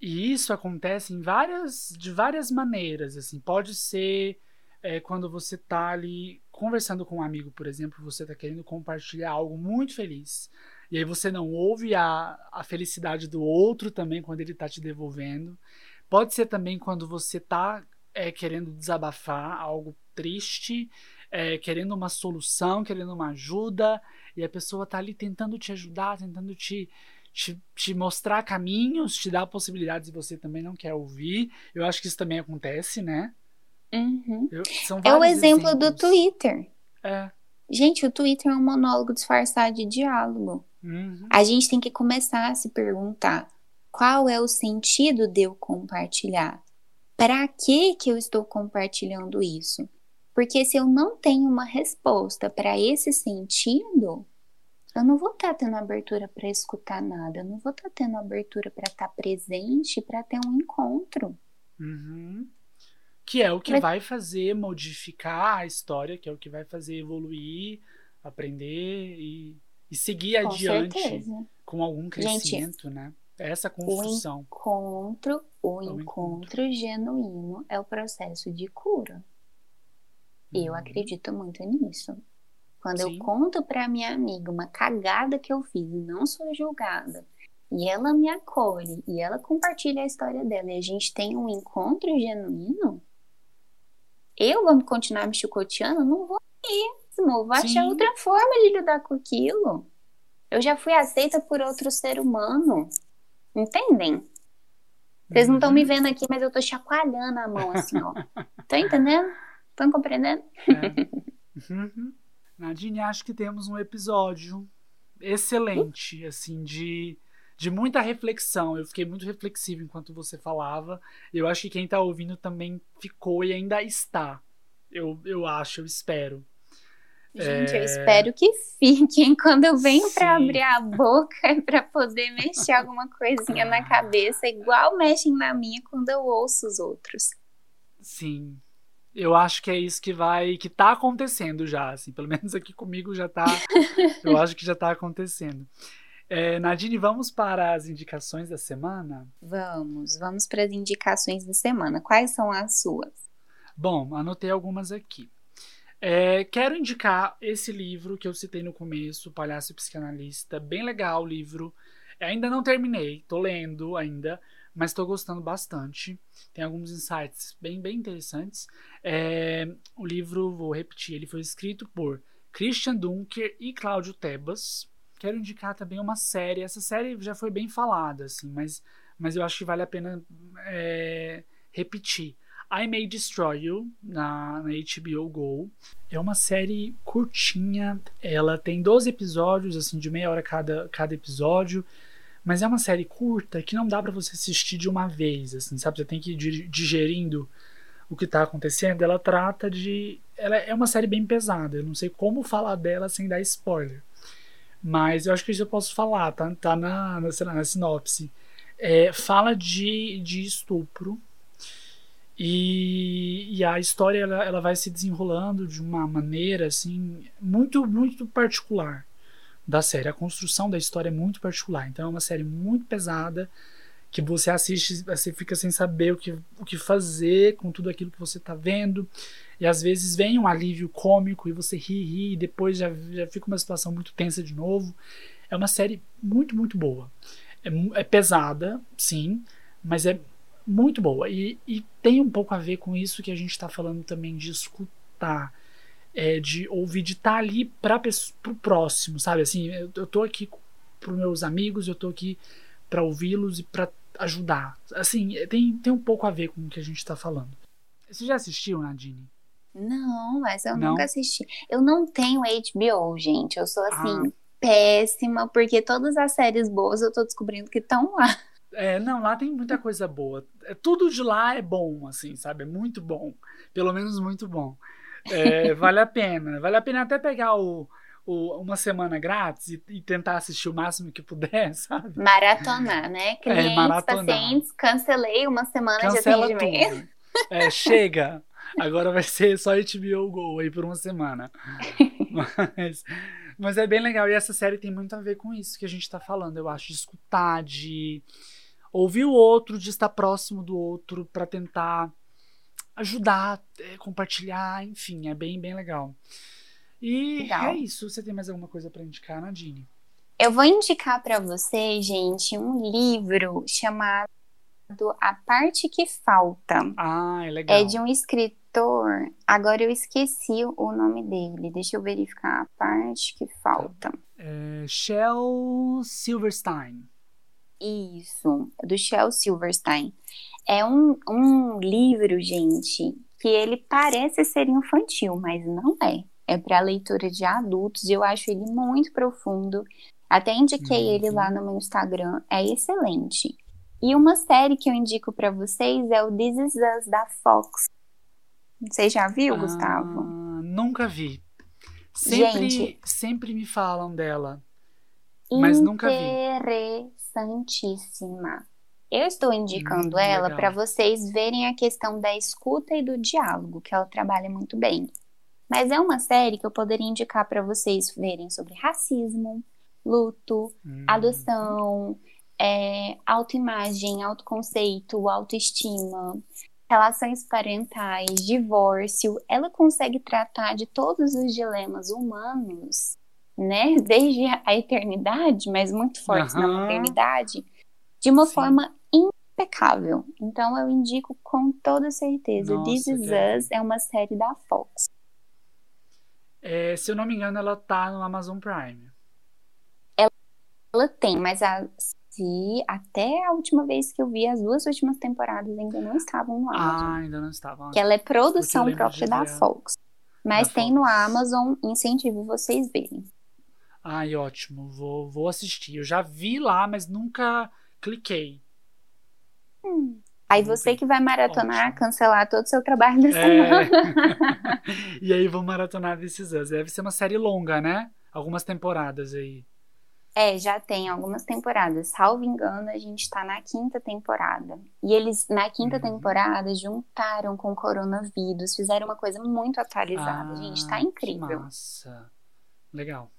E isso acontece em várias, de várias maneiras, assim. Pode ser é, quando você tá ali conversando com um amigo, por exemplo, você tá querendo compartilhar algo muito feliz. E aí você não ouve a, a felicidade do outro também quando ele tá te devolvendo. Pode ser também quando você tá é, querendo desabafar algo triste, é, querendo uma solução, querendo uma ajuda, e a pessoa tá ali tentando te ajudar, tentando te, te, te mostrar caminhos, te dar possibilidades e você também não quer ouvir. Eu acho que isso também acontece, né? Uhum. Eu- É o exemplo do exemplos. Twitter. É. Gente, o Twitter é um monólogo disfarçado de diálogo. Uhum. A gente tem que começar a se perguntar qual é o sentido de eu compartilhar? Para que que eu estou compartilhando isso? Porque se eu não tenho uma resposta para esse sentido, eu não vou estar tendo abertura para escutar nada, eu não vou estar tendo abertura para estar presente, para ter um encontro. Uhum. Que é o que vai fazer modificar a história, que é o que vai fazer evoluir, aprender e, e seguir com adiante certeza. com algum crescimento, Gente, né? Essa construção. O encontro, o, o encontro, encontro genuíno é o processo de cura. Eu uhum. acredito muito nisso. Quando Sim. eu conto para minha amiga uma cagada que eu fiz e não sou julgada, e ela me acolhe e ela compartilha a história dela e a gente tem um encontro genuíno, eu vou continuar me chicoteando? Não vou mesmo. Vou achar outra forma de lidar com aquilo. Eu já fui aceita por outro ser humano. Entendem? Vocês não estão me uhum. vendo aqui, mas eu tô chacoalhando a mão assim, ó. Estão entendendo? Estão compreendendo? É. Uhum. Nadine, acho que temos um episódio excelente, assim, de, de muita reflexão. Eu fiquei muito reflexivo enquanto você falava. Eu acho que quem tá ouvindo também ficou e ainda está. Eu, eu acho, eu espero. Gente, é... eu espero que fiquem quando eu venho para abrir a boca para poder mexer alguma coisinha na cabeça, igual mexem na minha quando eu ouço os outros. Sim. Eu acho que é isso que vai, que tá acontecendo já, assim, pelo menos aqui comigo já tá, eu acho que já tá acontecendo. É, Nadine, vamos para as indicações da semana? Vamos, vamos para as indicações da semana. Quais são as suas? Bom, anotei algumas aqui. É, quero indicar esse livro que eu citei no começo, Palhaço Psicanalista. Bem legal o livro. Ainda não terminei, tô lendo ainda, mas estou gostando bastante. Tem alguns insights bem, bem interessantes. É, o livro, vou repetir, ele foi escrito por Christian Dunker e Cláudio Tebas. Quero indicar também uma série. Essa série já foi bem falada, assim, mas, mas eu acho que vale a pena é, repetir. I May Destroy You, na, na, HBO Go. É uma série curtinha, ela tem 12 episódios, assim, de meia hora cada, cada episódio. Mas é uma série curta que não dá para você assistir de uma vez, assim, sabe? Você tem que ir digerindo o que tá acontecendo. Ela trata de. Ela é uma série bem pesada. Eu não sei como falar dela sem dar spoiler. Mas eu acho que isso eu posso falar, tá, tá na, na, lá, na sinopse. É, fala de, de estupro. E, e a história ela, ela vai se desenrolando de uma maneira assim muito muito particular da série. A construção da história é muito particular. Então é uma série muito pesada que você assiste, você fica sem saber o que, o que fazer com tudo aquilo que você está vendo. E às vezes vem um alívio cômico e você ri, ri e depois já, já fica uma situação muito tensa de novo. É uma série muito, muito boa. É, é pesada, sim, mas é muito boa. E, e tem um pouco a ver com isso que a gente está falando também de escutar é, de ouvir, de estar tá ali para o próximo, sabe? Assim, eu, eu tô aqui para meus amigos, eu tô aqui para ouvi-los e para ajudar. Assim, é, tem, tem um pouco a ver com o que a gente está falando. Você já assistiu, Nadine? Não, mas eu não? nunca assisti. Eu não tenho HBO, gente. Eu sou assim, ah. péssima, porque todas as séries boas eu tô descobrindo que estão lá. É, não, lá tem muita coisa boa. É, tudo de lá é bom, assim, sabe? É muito bom. Pelo menos muito bom. É, vale a pena. Vale a pena até pegar o, o uma semana grátis e, e, tentar assistir o máximo que puder, sabe? Maratonar, né? É, Clientes, é, maratonar. pacientes, cancelei uma semana Cancela de atendimento. É, chega. Agora vai ser só HBO Go aí por uma semana. Mas, mas é bem legal. E essa série tem muito a ver com isso que a gente tá falando, eu acho. De escutar, de ouvir o outro, de estar próximo do outro para tentar ajudar, é, compartilhar, enfim, é bem, bem legal. E legal. é isso. Você tem mais alguma coisa para indicar, Nadine? Eu vou indicar para você, gente, um livro chamado A Parte que Falta. Ah, é legal. É de um escritor. Agora eu esqueci o nome dele. Deixa eu verificar a parte que falta. É Shel Silverstein. Isso, do Shel Silverstein. É um, um livro, gente, que ele parece ser infantil, mas não é. É para leitura de adultos e eu acho ele muito profundo. Até indiquei uhum. ele lá no meu Instagram, é excelente. E uma série que eu indico para vocês é o This Is Us da Fox. Você já viu, ah, Gustavo? Nunca vi. Sempre, Gente, sempre me falam dela, mas nunca vi. Interessantíssima Eu estou indicando Hum, ela para vocês verem a questão da escuta e do diálogo, que ela trabalha muito bem. Mas é uma série que eu poderia indicar para vocês verem sobre racismo, luto, Hum, adoção, é, autoimagem, autoconceito, autoestima, relações parentais, divórcio. Ela consegue tratar de todos os dilemas humanos, né? Desde a eternidade, mas muito forte na Aham. maternidade, de uma Sim. forma impecável. Então eu indico com toda certeza. Nossa, This Is quero Us é uma série da Fox. é, se eu não me engano, ela tá no Amazon Prime. Ela tem, mas a, se até a última vez que eu vi, as duas últimas temporadas ainda não estavam no Amazon. Ah, ainda não estava. que ela é produção própria da Fox. Mas da tem no Fox. Amazon, incentivo vocês verem. Ai, ótimo. Vou, vou assistir. Eu já vi lá, mas nunca cliquei. Aí Vou você que vai maratonar, Ótimo. cancelar todo o seu trabalho da É. semana. e aí vou maratonar This Is Us. Deve ser uma série longa, né? Algumas temporadas aí. É, já tem algumas temporadas. Salvo engano, a gente tá na quinta temporada. E eles, na quinta Uhum. temporada, juntaram com o coronavírus, fizeram uma coisa muito atualizada. gente, tá Ah, incrível. Massa. Legal.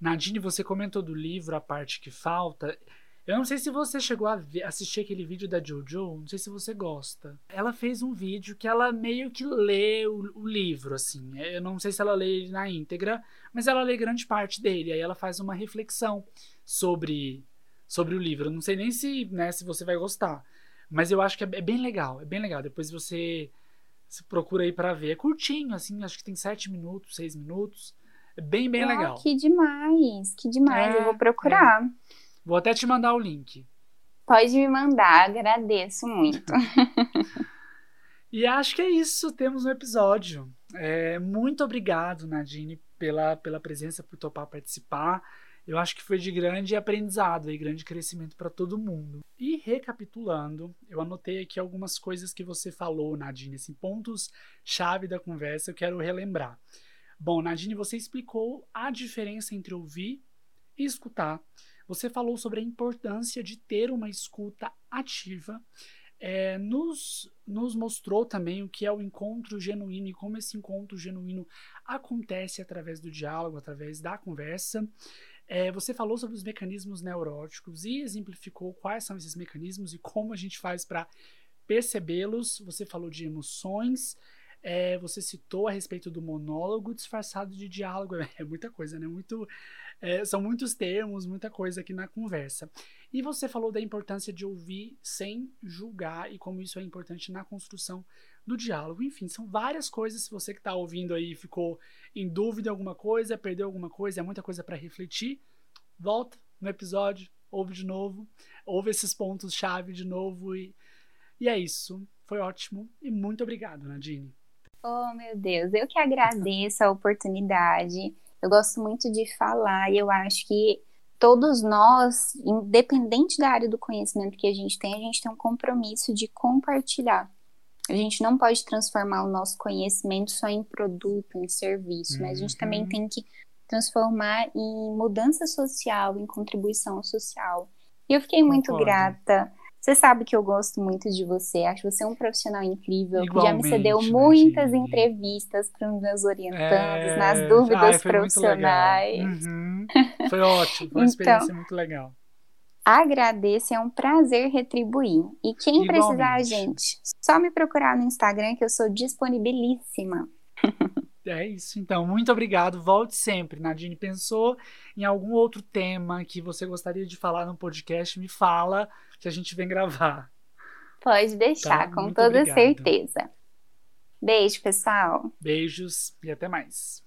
Nadine, você comentou do livro, a parte que falta. Eu não sei se você chegou a assistir aquele vídeo da Jojo, não sei se você gosta. Ela fez um vídeo que ela meio que lê o, o livro, assim. Eu não sei se ela lê ele na íntegra, mas ela lê grande parte dele. Aí ela faz uma reflexão sobre, sobre o livro. Eu não sei nem se, né, se você vai gostar. Mas eu acho que é, é bem legal, é bem legal. Depois você se procura aí pra ver. É curtinho, assim, acho que tem sete minutos, seis minutos. É bem, bem Ah, legal. Que demais, que demais. É, eu vou procurar. Vou até te mandar o link. Pode me mandar, agradeço muito. E acho que é isso, temos um episódio. É, muito obrigado, Nadine, pela, pela presença, por topar participar. Eu acho que foi de grande aprendizado e grande crescimento para todo mundo. E recapitulando, eu anotei aqui algumas coisas que você falou, Nadine, assim, pontos-chave da conversa, eu quero relembrar. Bom, Nadine, você explicou a diferença entre ouvir e escutar. Você falou sobre a importância de ter uma escuta ativa. É, nos, nos mostrou também o que é o encontro genuíno e como esse encontro genuíno acontece através do diálogo, através da conversa. É, você falou sobre os mecanismos neuróticos e exemplificou quais são esses mecanismos e como a gente faz para percebê-los. Você falou de emoções. É, você citou a respeito do monólogo disfarçado de diálogo. É muita coisa, né? Muito, é, são muitos termos, muita coisa aqui na conversa. E você falou da importância de ouvir sem julgar e como isso é importante na construção do diálogo. Enfim, são várias coisas. Se você que está ouvindo aí ficou em dúvida alguma coisa, perdeu alguma coisa, é muita coisa para refletir, volta no episódio, ouve de novo, ouve esses pontos-chave de novo e, e é isso. Foi ótimo e muito obrigado, Nadine. Oh, meu Deus, eu que agradeço a oportunidade. Eu gosto muito de falar e eu acho que todos nós, independente da área do conhecimento que a gente tem, a gente tem um compromisso de compartilhar. A gente não pode transformar o nosso conhecimento só em produto, em serviço, mas a gente também Uhum. tem que transformar em mudança social, em contribuição social. E eu fiquei muito Concordo. grata. Você sabe que eu gosto muito de você, acho você um profissional incrível, que já me cedeu Igualmente, muitas Nadine. entrevistas para os meus orientandos, É, nas ai, dúvidas foi profissionais. Uhum. Foi ótimo, foi uma Então, experiência muito legal. Agradeço, é um prazer retribuir. E quem precisar, Igualmente. gente, só me procurar no Instagram que eu sou disponibilíssima. É isso, então. Muito obrigado. Volte sempre. Nadine, pensou em algum outro tema que você gostaria de falar no podcast? Me fala que a gente vem gravar. Pode deixar, Tá, com muito toda obrigado. certeza. Beijo, pessoal. Beijos e até mais.